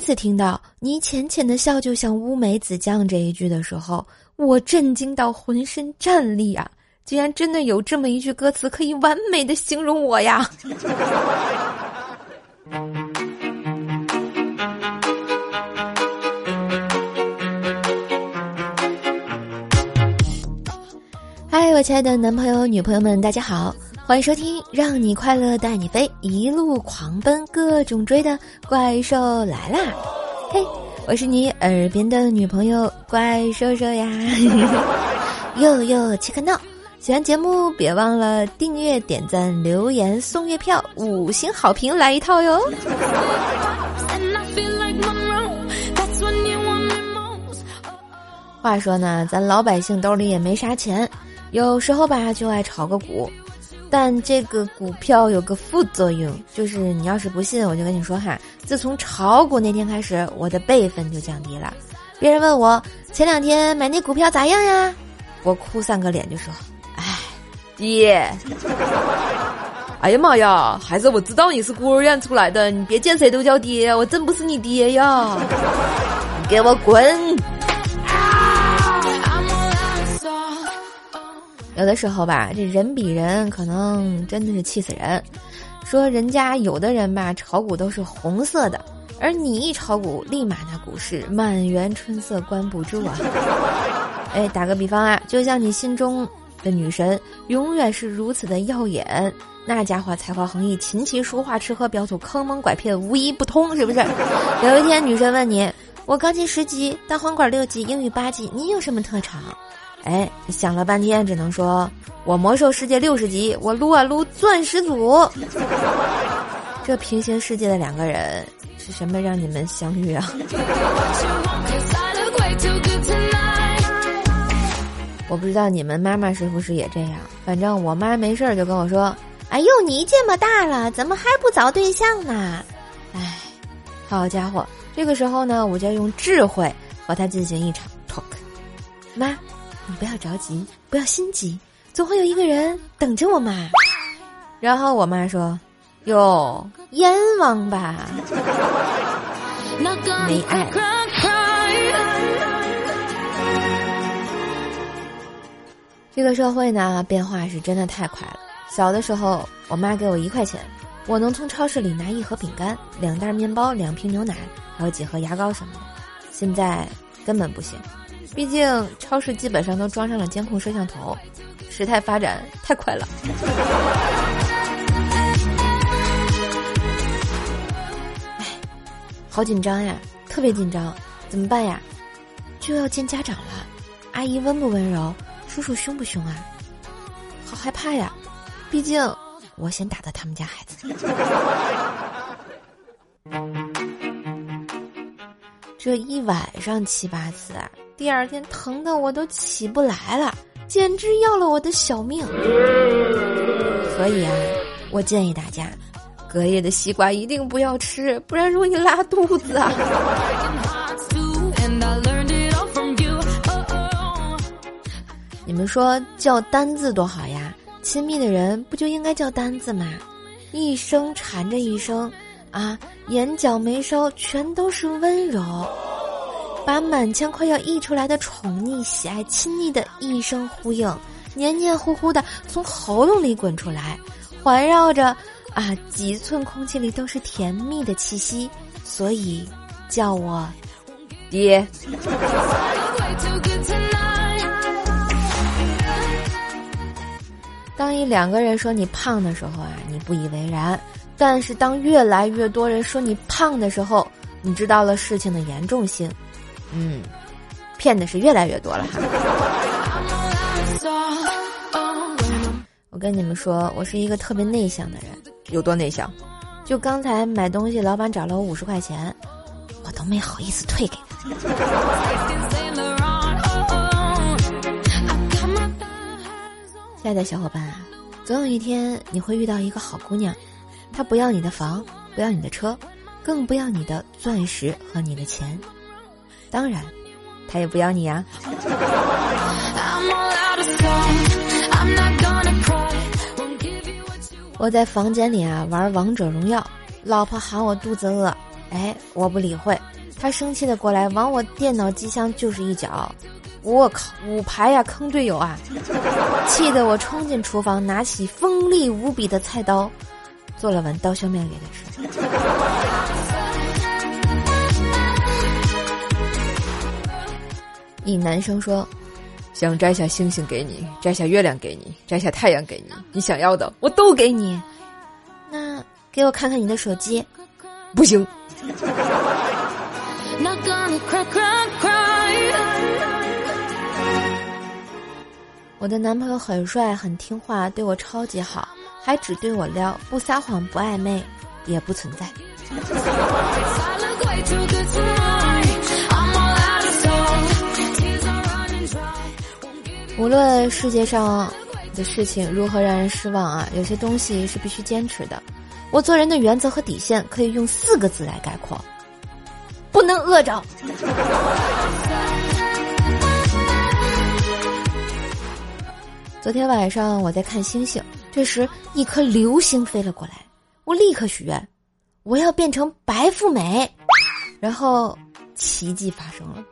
一次听到“你浅浅的笑就像乌梅子酱”这一句的时候，我震惊到浑身战栗啊！竟然真的有这么一句歌词可以完美的形容我呀！嗨，我亲爱的男朋友、女朋友们，大家好，欢迎收听《让你快乐带你飞》，一路狂奔，各种追的怪兽来啦！嘿，我是你耳边的女朋友怪兽兽呀！哟哟，切克闹！喜欢节目别忘了订阅、点赞、留言、送月票、五星好评来一套哟！话说呢，咱老百姓兜里也没啥钱，有时候吧就爱炒个股，但这个股票有个副作用，就是你要是不信，我就跟你说哈，自从炒股那天开始，我的辈分就降低了。别人问我前两天买那股票咋样呀？我哭丧个脸就说。哎爹，哎呀妈呀！孩子，我知道你是孤儿院出来的，你别见谁都叫爹，我真不是你爹呀！你给我滚！有的时候吧，这人比人可能真的是气死人。说人家有的人吧，炒股都是红色的，而你一炒股，立马那股市满园春色关不住啊！哎，打个比方啊，就像你心中。的女神永远是如此的耀眼，那家伙才华横溢，琴棋书画吃喝嫖赌坑蒙拐骗无一不通，是不是？有一天女神问你：“我钢琴十级，单簧管六级，英语八级，你有什么特长？”哎，想了半天，只能说：“我魔兽世界六十级，我撸啊撸钻石组。”这平行世界的两个人是什么让你们相遇啊？我不知道你们妈妈是不是也这样，反正我妈没事儿就跟我说：“哎呦，你这么大了，怎么还不找对象呢？”哎，好家伙，这个时候呢，我就要用智慧和他进行一场 talk。妈，你不要着急，不要心急，总会有一个人等着我妈。然后我妈说：“哟，阎王吧，没爱。”这个社会呢，变化是真的太快了。小的时候，我妈给我一块钱，我能从超市里拿一盒饼干、两袋面包、两瓶牛奶，还有几盒牙膏什么的。现在根本不行，毕竟超市基本上都装上了监控摄像头，时态发展太快了。好紧张呀，特别紧张，怎么办呀？就要见家长了，阿姨温不温柔？叔叔凶不凶啊？好害怕呀！毕竟我先打的他们家孩子。这一晚上七八次啊，第二天疼的我都起不来了，简直要了我的小命。所以啊，我建议大家，隔夜的西瓜一定不要吃，不然容易拉肚子啊。你们说叫单字多好呀？亲密的人不就应该叫单字吗？一声缠着一声，啊，眼角眉梢全都是温柔，把满腔快要溢出来的宠溺、喜爱、亲昵的一声呼应，黏黏糊糊的从喉咙里滚出来，环绕着，啊，几寸空气里都是甜蜜的气息，所以叫我爹。当一两个人说你胖的时候啊，你不以为然；但是当越来越多人说你胖的时候，你知道了事情的严重性。嗯，骗的是越来越多了哈。我跟你们说，我是一个特别内向的人，有多内向？就刚才买东西，老板找了我五十块钱，我都没好意思退给他。亲爱的小伙伴啊，总有一天你会遇到一个好姑娘，她不要你的房，不要你的车，更不要你的钻石和你的钱，当然，他也不要你啊。我在房间里啊玩王者荣耀，老婆喊我肚子饿，哎，我不理会，他生气的过来往我电脑机箱就是一脚。我靠，五排呀，坑队友啊！气得我冲进厨房，拿起锋利无比的菜刀，做了碗刀削面给他吃。一男生说：“想摘下星星给你，摘下月亮给你，摘下太阳给你，你想要的我都给你。那给我看看你的手机，不行。”我的男朋友很帅，很听话，对我超级好，还只对我撩，不撒谎，不暧昧，也不存在。无论世界上的事情如何让人失望啊，有些东西是必须坚持的。我做人的原则和底线可以用四个字来概括：不能饿着。昨天晚上我在看星星，这时一颗流星飞了过来，我立刻许愿，我要变成白富美。然后奇迹发生了，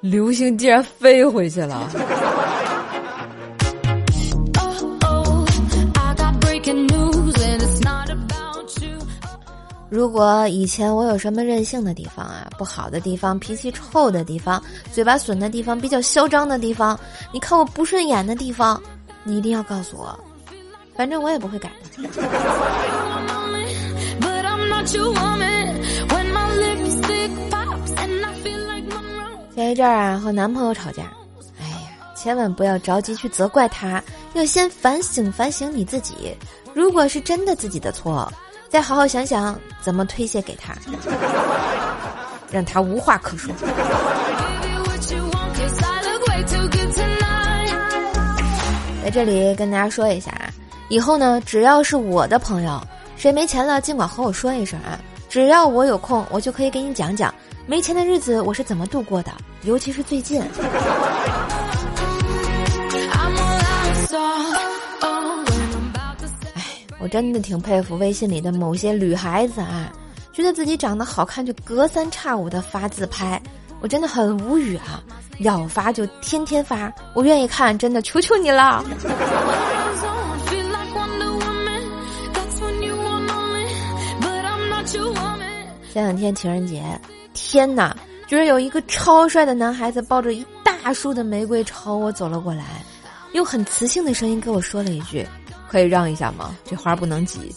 流星竟然飞回去了。如果以前我有什么任性的地方啊，不好的地方，脾气臭的地方，嘴巴损的地方，比较嚣张的地方，你看我不顺眼的地方。你一定要告诉我，反正我也不会改。前一阵儿啊，和男朋友吵架，哎呀，千万不要着急去责怪他，要先反省反省你自己。如果是真的自己的错，再好好想想怎么推卸给他，让他无话可说。在这里跟大家说一下啊，以后呢，只要是我的朋友，谁没钱了，尽管和我说一声啊，只要我有空，我就可以给你讲讲没钱的日子我是怎么度过的，尤其是最近。我真的挺佩服微信里的某些女孩子啊，觉得自己长得好看就隔三差五的发自拍。我真的很无语啊！要发就天天发，我愿意看，真的，求求你了。前两天情人节，天哪，居然有一个超帅的男孩子抱着一大束的玫瑰朝我走了过来，用很磁性的声音跟我说了一句：“可以让一下吗？这花不能挤。”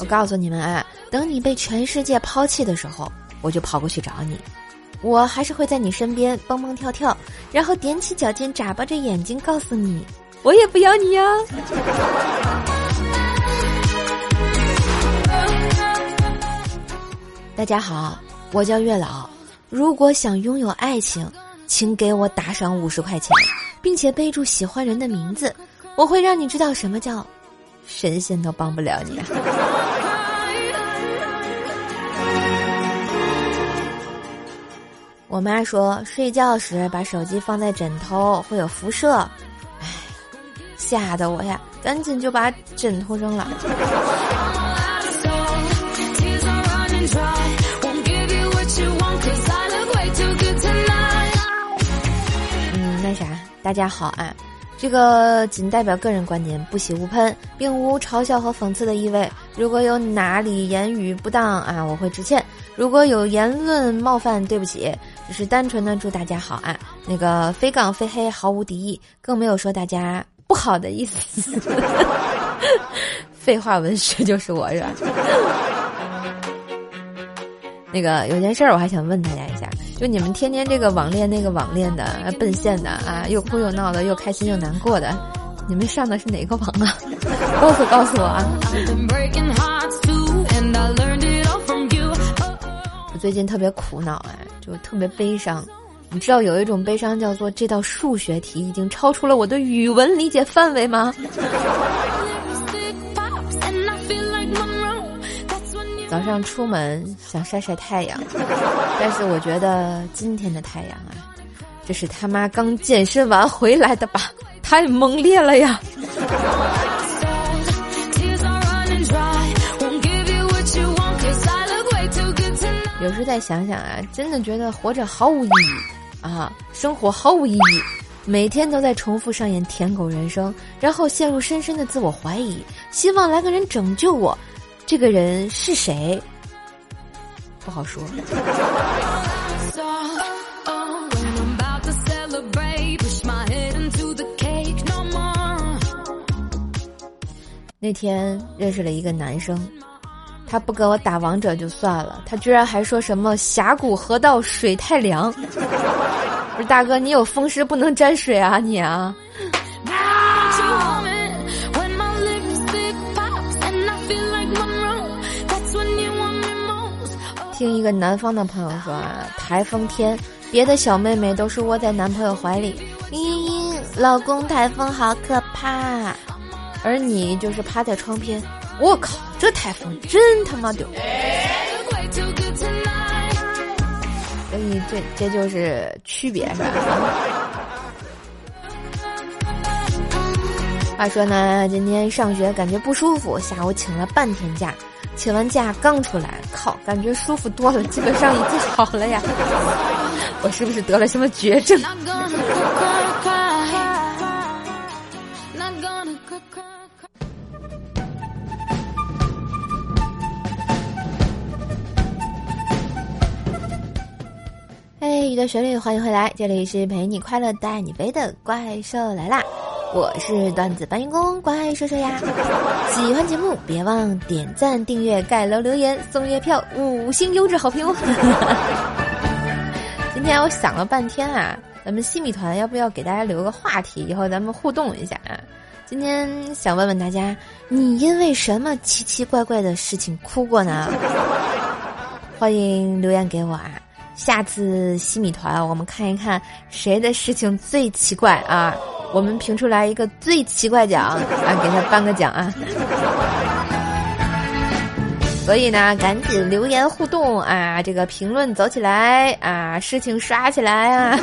我告诉你们啊，等你被全世界抛弃的时候，我就跑过去找你，我还是会在你身边蹦蹦跳跳，然后踮起脚尖眨巴着眼睛告诉你，我也不要你呀。大家好，我叫月老，如果想拥有爱情，请给我打赏五十块钱，并且备注喜欢人的名字，我会让你知道什么叫神仙都帮不了你。我妈说，睡觉时把手机放在枕头会有辐射，唉，吓得我呀，赶紧就把枕头扔了。大家好啊，这个仅代表个人观点，不喜勿喷，并无嘲笑和讽刺的意味。如果有哪里言语不当啊，我会致歉；如果有言论冒犯，对不起。只是单纯的祝大家好啊，那个非杠非黑毫无敌意，更没有说大家不好的意思。废话文学就是我是吧？那个有件事儿我还想问大家一下，就你们天天这个网恋那个网恋的奔现的啊，又哭又闹的，又开心又难过的，你们上的是哪个网啊？告诉告诉我啊！我最近特别苦恼啊。就特别悲伤，你知道有一种悲伤叫做这道数学题已经超出了我的语文理解范围吗？早上出门想晒晒太阳，但是我觉得今天的太阳啊，这是他妈刚健身完回来的吧，太猛烈了呀！有时候再想想啊，真的觉得活着毫无意义啊，生活毫无意义，每天都在重复上演舔狗人生，然后陷入深深的自我怀疑，希望来个人拯救我。这个人是谁？不好说。那天认识了一个男生。他不跟我打王者就算了，他居然还说什么峡谷河道水太凉。不是大哥，你有风湿不能沾水啊你啊！听一个南方的朋友说啊，台风天，别的小妹妹都是窝在男朋友怀里，嘤嘤，老公台风好可怕，而你就是趴在窗边。我靠，这台风真他妈丢！所以这这就是区别是吧？话说呢，今天上学感觉不舒服，下午请了半天假，请完假刚出来，靠，感觉舒服多了，基本上已经好了呀。我是不是得了什么绝症？雨的旋律，欢迎回来，这里是陪你快乐带你飞的怪兽来啦！我是段子搬运工乖说说呀。喜欢节目别忘点赞、订阅、盖楼、留言、送月票、五星优质好评哦。今天我想了半天啊，咱们西米团要不要给大家留个话题，以后咱们互动一下啊？今天想问问大家，你因为什么奇奇怪怪的事情哭过呢？欢迎留言给我啊！下次西米团，我们看一看谁的事情最奇怪啊！我们评出来一个最奇怪奖啊，给他颁个奖啊！所以呢，赶紧留言互动啊，这个评论走起来啊，事情刷起来啊！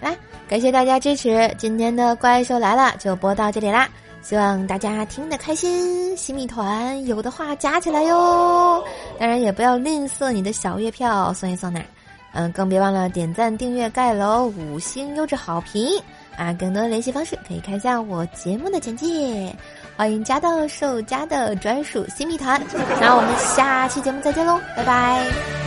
来，感谢大家支持，今天的怪兽来了就播到这里啦。希望大家听得开心，新米团有的话加起来哟。当然也不要吝啬你的小月票，送一送奶。嗯，更别忘了点赞、订阅、盖楼、五星优质好评啊！更多的联系方式可以看一下我节目的简介。欢迎加到兽家的专属新密团。那我们下期节目再见喽，拜拜。